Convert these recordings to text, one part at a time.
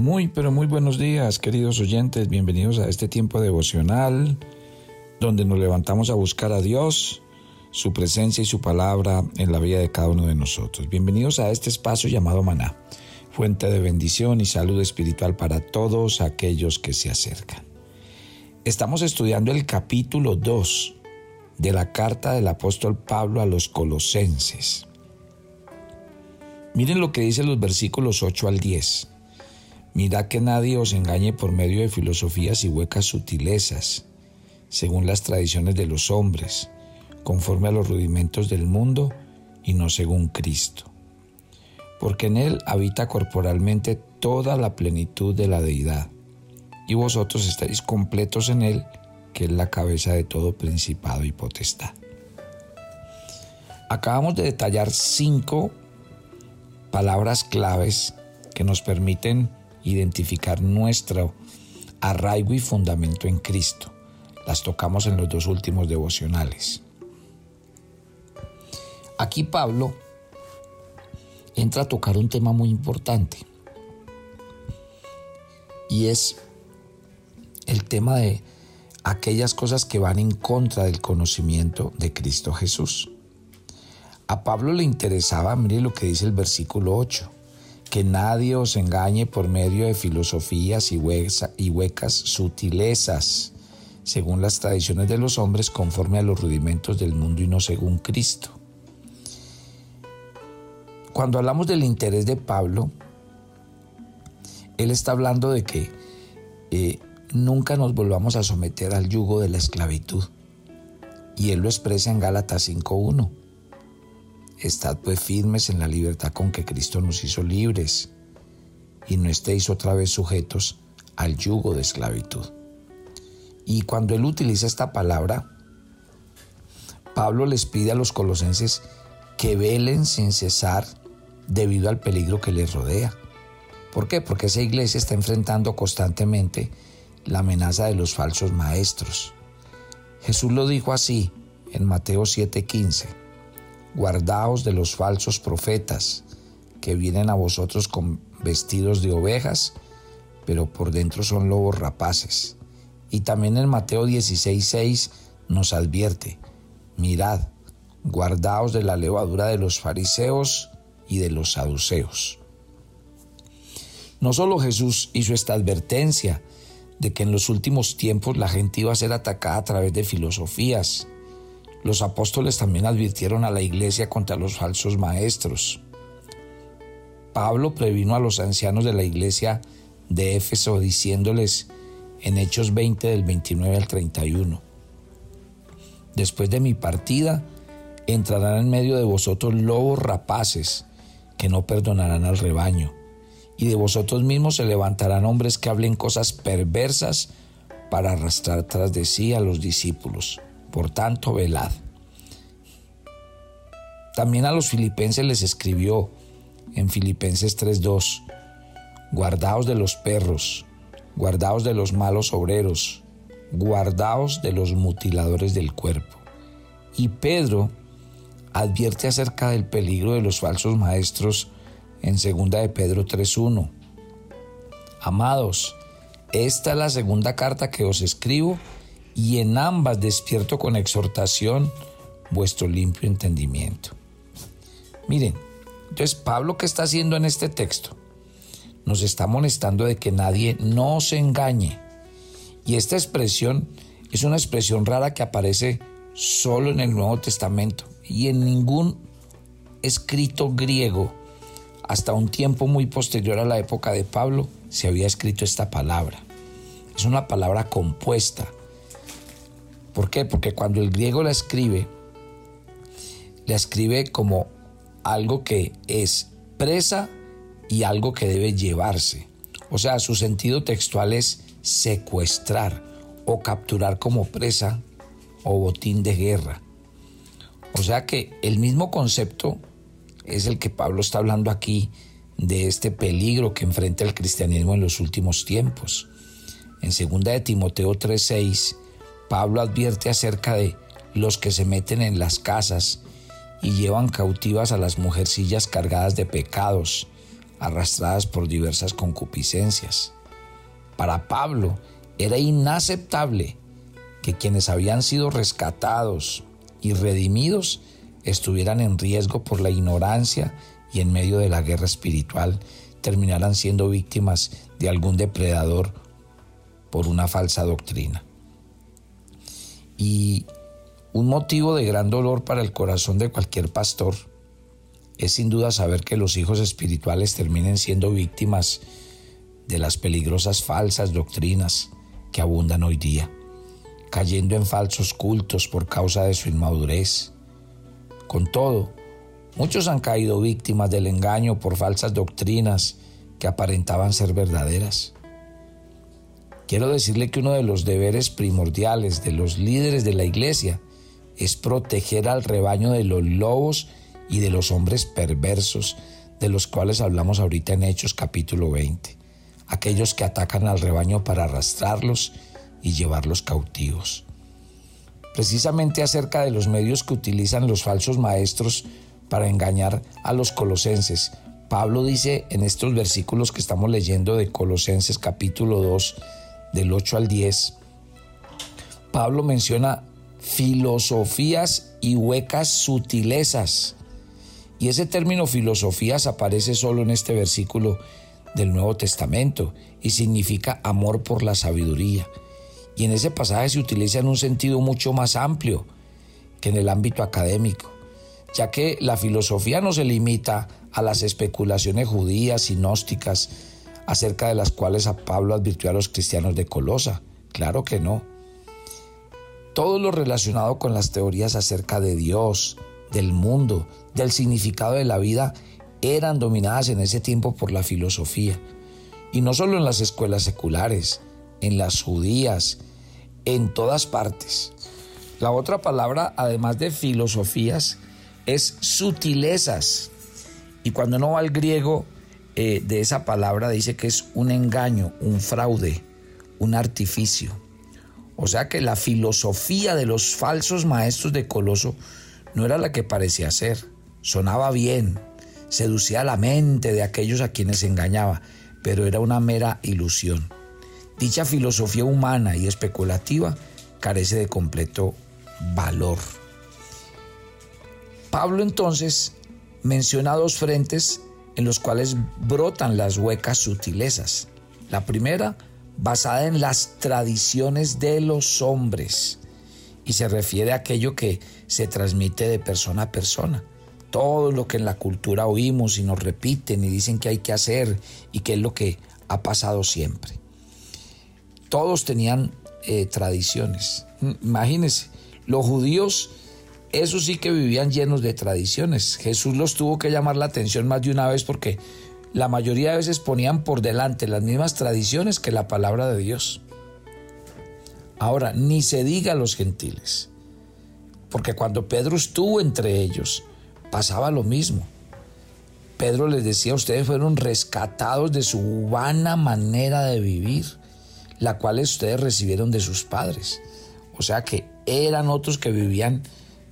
Muy, pero muy buenos días, queridos oyentes. Bienvenidos a este tiempo devocional donde nos levantamos a buscar a Dios, su presencia y su palabra en la vida de cada uno de nosotros. Bienvenidos a este espacio llamado Maná, fuente de bendición y salud espiritual para todos aquellos que se acercan. Estamos estudiando el capítulo 2 de la carta del apóstol Pablo a los colosenses. Miren lo que dice los versículos 8 al 10. Mirad que nadie os engañe por medio de filosofías y huecas sutilezas, según las tradiciones de los hombres, conforme a los rudimentos del mundo y no según Cristo. Porque en Él habita corporalmente toda la plenitud de la deidad, y vosotros estáis completos en Él, que es la cabeza de todo principado y potestad. Acabamos de detallar cinco palabras claves que nos permiten identificar nuestro arraigo y fundamento en Cristo. Las tocamos en los dos últimos devocionales. Aquí Pablo entra a tocar un tema muy importante y es el tema de aquellas cosas que van en contra del conocimiento de Cristo Jesús. A Pablo le interesaba, mire lo que dice el versículo 8, que nadie os engañe por medio de filosofías y, huecas sutilezas, según las tradiciones de los hombres, conforme a los rudimentos del mundo y no según Cristo. Cuando hablamos del interés de Pablo, él está hablando de que eh, nunca nos volvamos a someter al yugo de la esclavitud. Y él lo expresa en Gálatas 5.1 Estad pues firmes en la libertad con que Cristo nos hizo libres y no estéis otra vez sujetos al yugo de esclavitud. Y cuando él utiliza esta palabra, Pablo les pide a los colosenses que velen sin cesar debido al peligro que les rodea. ¿Por qué? Porque esa iglesia está enfrentando constantemente la amenaza de los falsos maestros. Jesús lo dijo así en Mateo 7:15 guardaos de los falsos profetas que vienen a vosotros con vestidos de ovejas, pero por dentro son lobos rapaces. Y también en Mateo 16:6 nos advierte, mirad, guardaos de la levadura de los fariseos y de los saduceos. No solo Jesús hizo esta advertencia de que en los últimos tiempos la gente iba a ser atacada a través de filosofías, los apóstoles también advirtieron a la iglesia contra los falsos maestros. Pablo previno a los ancianos de la iglesia de Éfeso diciéndoles en Hechos 20 del 29 al 31, Después de mi partida, entrarán en medio de vosotros lobos rapaces que no perdonarán al rebaño, y de vosotros mismos se levantarán hombres que hablen cosas perversas para arrastrar tras de sí a los discípulos. Por tanto, velad. También a los filipenses les escribió en Filipenses 3:2, guardaos de los perros, guardaos de los malos obreros, guardaos de los mutiladores del cuerpo. Y Pedro advierte acerca del peligro de los falsos maestros en 2 de Pedro 3:1. Amados, esta es la segunda carta que os escribo y en ambas despierto con exhortación vuestro limpio entendimiento. Miren, entonces Pablo ¿qué está haciendo en este texto? Nos está molestando de que nadie no se engañe. Y esta expresión es una expresión rara que aparece solo en el Nuevo Testamento y en ningún escrito griego hasta un tiempo muy posterior a la época de Pablo se había escrito esta palabra. Es una palabra compuesta ¿Por qué? Porque cuando el griego la escribe, la escribe como algo que es presa y algo que debe llevarse. O sea, su sentido textual es secuestrar o capturar como presa o botín de guerra. O sea que el mismo concepto es el que Pablo está hablando aquí de este peligro que enfrenta el cristianismo en los últimos tiempos. En 2 de Timoteo 3:6 Pablo advierte acerca de los que se meten en las casas y llevan cautivas a las mujercillas cargadas de pecados, arrastradas por diversas concupiscencias. Para Pablo era inaceptable que quienes habían sido rescatados y redimidos estuvieran en riesgo por la ignorancia y en medio de la guerra espiritual terminaran siendo víctimas de algún depredador por una falsa doctrina. Y un motivo de gran dolor para el corazón de cualquier pastor es sin duda saber que los hijos espirituales terminen siendo víctimas de las peligrosas falsas doctrinas que abundan hoy día, cayendo en falsos cultos por causa de su inmadurez. Con todo, muchos han caído víctimas del engaño por falsas doctrinas que aparentaban ser verdaderas. Quiero decirle que uno de los deberes primordiales de los líderes de la iglesia es proteger al rebaño de los lobos y de los hombres perversos de los cuales hablamos ahorita en Hechos capítulo 20, aquellos que atacan al rebaño para arrastrarlos y llevarlos cautivos. Precisamente acerca de los medios que utilizan los falsos maestros para engañar a los colosenses, Pablo dice en estos versículos que estamos leyendo de Colosenses capítulo 2, del 8 al 10, Pablo menciona filosofías y huecas sutilezas y ese término filosofías aparece solo en este versículo del Nuevo Testamento y significa amor por la sabiduría. Y en ese pasaje se utiliza en un sentido mucho más amplio que en el ámbito académico, ya que la filosofía no se limita a las especulaciones judías y gnósticas acerca de las cuales a Pablo advirtió a los cristianos de Colosa. Claro que no. Todo lo relacionado con las teorías acerca de Dios, del mundo, del significado de la vida, eran dominadas en ese tiempo por la filosofía. Y no solo en las escuelas seculares, en las judías, en todas partes. La otra palabra, además de filosofías, es sutilezas. Y cuando uno va al griego eh, de esa palabra, dice que es un engaño, un fraude, un artificio. O sea que la filosofía de los falsos maestros de Coloso no era la que parecía ser. Sonaba bien, seducía la mente de aquellos a quienes engañaba, pero era una mera ilusión. Dicha filosofía humana y especulativa carece de completo valor. Pablo entonces menciona dos frentes en los cuales brotan las huecas sutilezas. La primera, basada en las tradiciones de los hombres, y se refiere a aquello que se transmite de persona a persona. Todo lo que en la cultura oímos y nos repiten y dicen que hay que hacer y que es lo que ha pasado siempre. Todos tenían eh, tradiciones. Imagínense, los judíos, esos sí que vivían llenos de tradiciones. Jesús los tuvo que llamar la atención más de una vez porque la mayoría de veces ponían por delante las mismas tradiciones que la palabra de Dios. Ahora, ni se diga a los gentiles, porque cuando Pedro estuvo entre ellos, pasaba lo mismo. Pedro les decía, ustedes fueron rescatados de su vana manera de vivir, la cual ustedes recibieron de sus padres. O sea que eran otros que vivían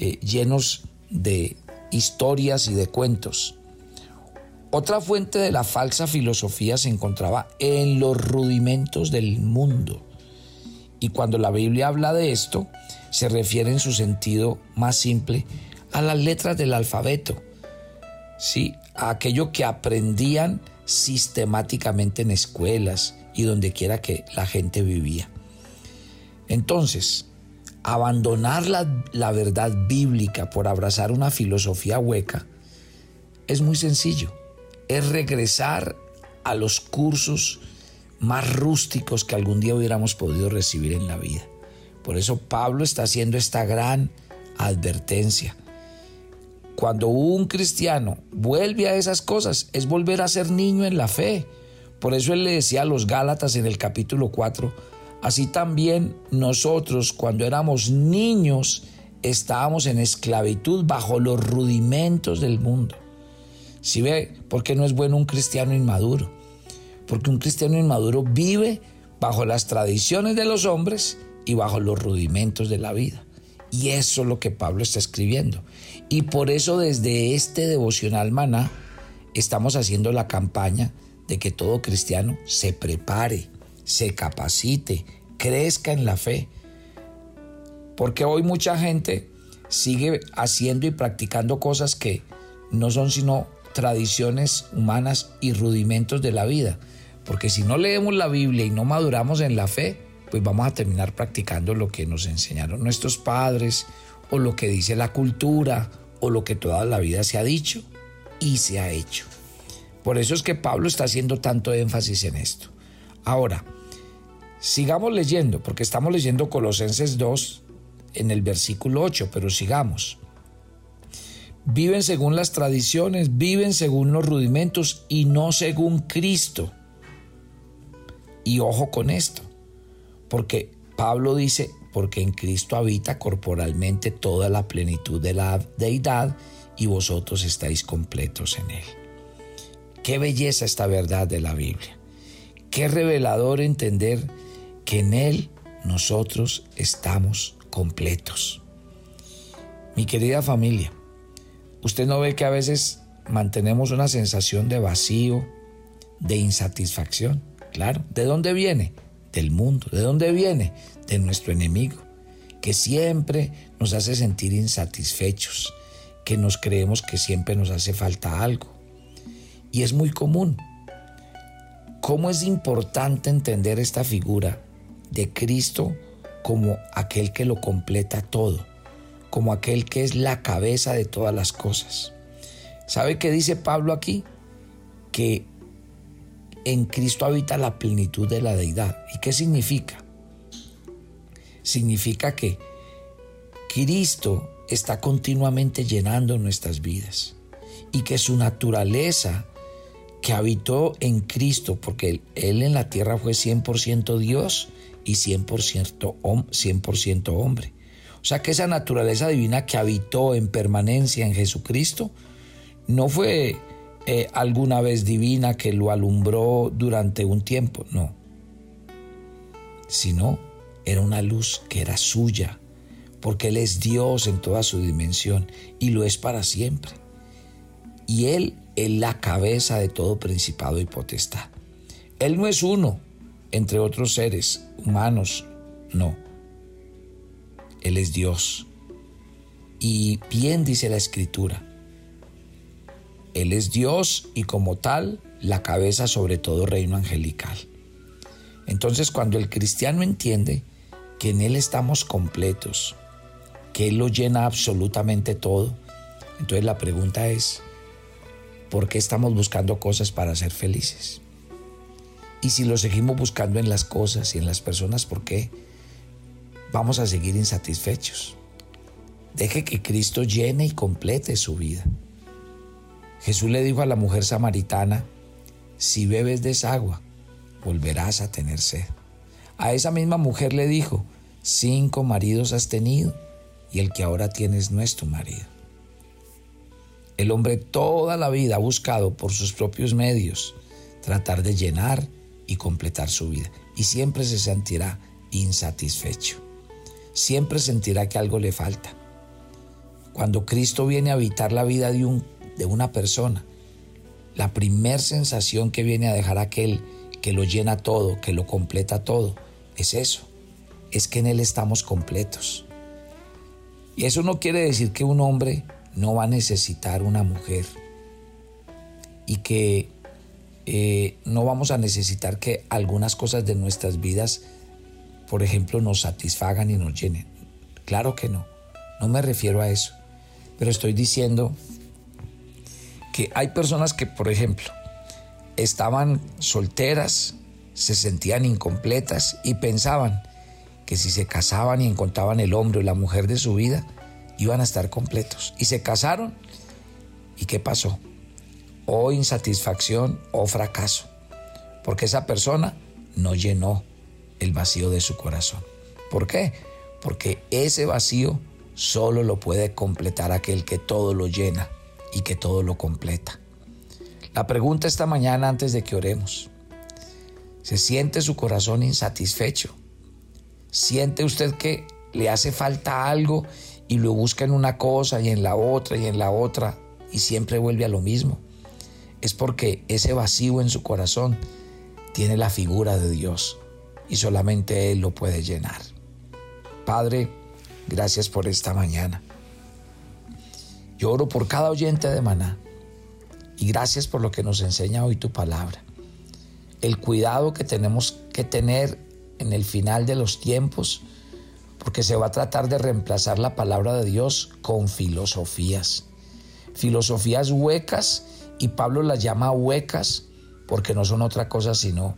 eh, llenos de historias y de cuentos. Otra fuente de la falsa filosofía se encontraba en los rudimentos del mundo. Y cuando la Biblia habla de esto, se refiere en su sentido más simple a las letras del alfabeto, ¿sí? a aquello que aprendían sistemáticamente en escuelas y donde quiera que la gente vivía. Entonces, abandonar la, la verdad bíblica por abrazar una filosofía hueca es muy sencillo. Es regresar a los cursos más rústicos que algún día hubiéramos podido recibir en la vida. Por eso Pablo está haciendo esta gran advertencia. Cuando un cristiano vuelve a esas cosas, es volver a ser niño en la fe. Por eso él le decía a los Gálatas en el capítulo 4, así también nosotros cuando éramos niños estábamos en esclavitud bajo los rudimentos del mundo. Si ve, ¿por qué no es bueno un cristiano inmaduro? porque un cristiano inmaduro vive bajo las tradiciones de los hombres y bajo los rudimentos de la vida. Y eso es lo que Pablo está escribiendo. Y por eso desde este devocional maná estamos haciendo la campaña de que todo cristiano se prepare, se capacite, crezca en la fe. Porque hoy mucha gente sigue haciendo y practicando cosas que no son sino tradiciones humanas y rudimentos de la vida. Porque si no leemos la Biblia y no maduramos en la fe, pues vamos a terminar practicando lo que nos enseñaron nuestros padres o lo que dice la cultura o lo que toda la vida se ha dicho y se ha hecho. Por eso es que Pablo está haciendo tanto énfasis en esto. Ahora, sigamos leyendo, porque estamos leyendo Colosenses 2 en el versículo 8, pero sigamos. Viven según las tradiciones, viven según los rudimentos y no según Cristo. Y ojo con esto, porque Pablo dice, porque en Cristo habita corporalmente toda la plenitud de la deidad y vosotros estáis completos en él. Qué belleza esta verdad de la Biblia. Qué revelador entender que en él nosotros estamos completos. Mi querida familia, usted no ve que a veces mantenemos una sensación de vacío, de insatisfacción. Claro, ¿de dónde viene? Del mundo. ¿De dónde viene? De nuestro enemigo, que siempre nos hace sentir insatisfechos, que nos creemos que siempre nos hace falta algo. Y es muy común. ¿Cómo es importante entender esta figura de Cristo como aquel que lo completa todo, como aquel que es la cabeza de todas las cosas? ¿Sabe qué dice Pablo aquí? Que en Cristo habita la plenitud de la deidad. ¿Y qué significa? Significa que Cristo está continuamente llenando nuestras vidas y que su naturaleza que habitó en Cristo, porque Él en la tierra fue 100% Dios y 100%, 100 hombre. O sea que esa naturaleza divina que habitó en permanencia en Jesucristo no fue eh, alguna vez divina que lo alumbró durante un tiempo, no. Sino era una luz que era suya, porque Él es Dios en toda su dimensión y lo es para siempre. Y Él es la cabeza de todo principado y potestad. Él no es uno entre otros seres humanos, no. Él es Dios. Y bien dice la escritura, Él es Dios y como tal la cabeza sobre todo reino angelical. Entonces cuando el cristiano entiende que en Él estamos completos, que Él lo llena absolutamente todo, entonces la pregunta es, ¿por qué estamos buscando cosas para ser felices? Y si lo seguimos buscando en las cosas y en las personas, ¿por qué? Vamos a seguir insatisfechos. Deje que Cristo llene y complete su vida. Jesús le dijo a la mujer samaritana, si bebes de esa agua, volverás a tener sed. A esa misma mujer le dijo, cinco maridos has tenido y el que ahora tienes no es tu marido. El hombre toda la vida ha buscado por sus propios medios tratar de llenar y completar su vida y siempre se sentirá insatisfecho. Siempre sentirá que algo le falta. Cuando Cristo viene a habitar la vida de, un, de una persona, la primer sensación que viene a dejar aquel que lo llena todo, que lo completa todo, es eso, es que en Él estamos completos. Y eso no quiere decir que un hombre no va a necesitar una mujer y que eh, no vamos a necesitar que algunas cosas de nuestras vidas, por ejemplo, nos satisfagan y nos llenen. Claro que no, no me refiero a eso, pero estoy diciendo que hay personas que, por ejemplo, estaban solteras, se sentían incompletas y pensaban que si se casaban y encontraban el hombre o la mujer de su vida, iban a estar completos. Y se casaron. ¿Y qué pasó? O insatisfacción o fracaso. Porque esa persona no llenó el vacío de su corazón. ¿Por qué? Porque ese vacío solo lo puede completar aquel que todo lo llena y que todo lo completa. La pregunta esta mañana antes de que oremos. ¿Se siente su corazón insatisfecho? ¿Siente usted que le hace falta algo y lo busca en una cosa y en la otra y en la otra y siempre vuelve a lo mismo. Es porque ese vacío en su corazón tiene la figura de Dios y solamente Él lo puede llenar. Padre, gracias por esta mañana. Yo oro por cada oyente de maná y gracias por lo que nos enseña hoy tu palabra. El cuidado que tenemos que tener en el final de los tiempos, porque se va a tratar de reemplazar la palabra de Dios con filosofías. Filosofías huecas y Pablo las llama huecas porque no son otra cosa sino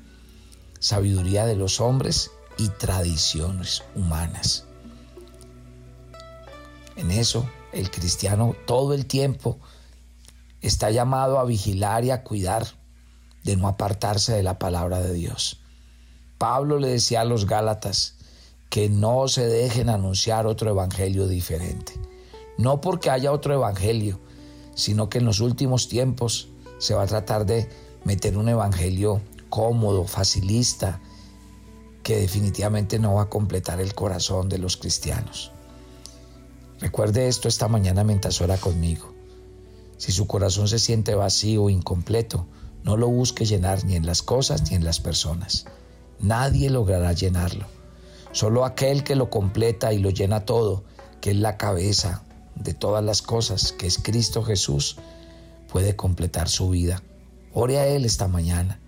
sabiduría de los hombres y tradiciones humanas. En eso el cristiano todo el tiempo está llamado a vigilar y a cuidar de no apartarse de la palabra de Dios. Pablo le decía a los Gálatas que no se dejen anunciar otro evangelio diferente. No porque haya otro evangelio, sino que en los últimos tiempos se va a tratar de meter un evangelio cómodo, facilista, que definitivamente no va a completar el corazón de los cristianos. Recuerde esto esta mañana mientras ora conmigo. Si su corazón se siente vacío o incompleto, no lo busque llenar ni en las cosas ni en las personas. Nadie logrará llenarlo. Solo aquel que lo completa y lo llena todo, que es la cabeza de todas las cosas, que es Cristo Jesús, puede completar su vida. Ore a Él esta mañana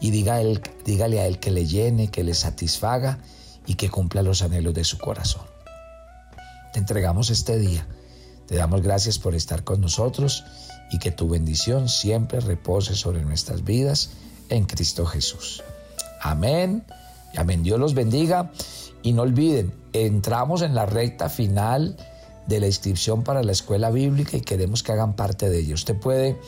y diga él, dígale a Él que le llene, que le satisfaga y que cumpla los anhelos de su corazón. Te entregamos este día. Te damos gracias por estar con nosotros y que tu bendición siempre repose sobre nuestras vidas en Cristo Jesús. Amén. Amén. Dios los bendiga. Y no olviden, entramos en la recta final de la inscripción para la escuela bíblica y queremos que hagan parte de ello. Usted puede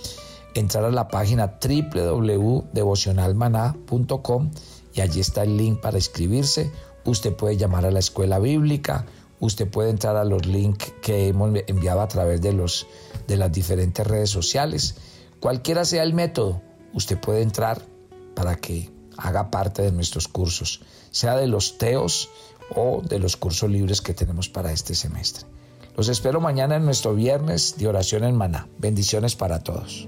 entrar a la página www.devocionalmaná.com y allí está el link para inscribirse. Usted puede llamar a la escuela bíblica, usted puede entrar a los links que hemos enviado a través de, los, de las diferentes redes sociales. Cualquiera sea el método, usted puede entrar para que haga parte de nuestros cursos, sea de los TEOS o de los cursos libres que tenemos para este semestre. Los espero mañana en nuestro viernes de oración en Maná. Bendiciones para todos.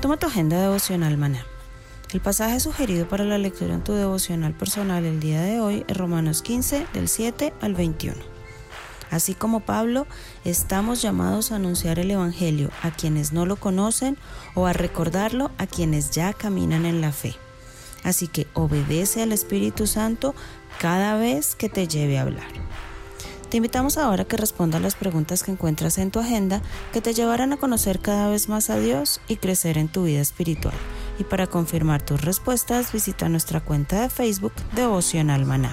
Toma tu agenda devocional Maná. El pasaje sugerido para la lectura en tu devocional personal el día de hoy es Romanos 15 del 7 al 21. Así como Pablo, estamos llamados a anunciar el Evangelio a quienes no lo conocen o a recordarlo a quienes ya caminan en la fe. Así que obedece al Espíritu Santo cada vez que te lleve a hablar. Te invitamos ahora a que respondas las preguntas que encuentras en tu agenda que te llevarán a conocer cada vez más a Dios y crecer en tu vida espiritual. Y para confirmar tus respuestas, visita nuestra cuenta de Facebook Devocional Maná.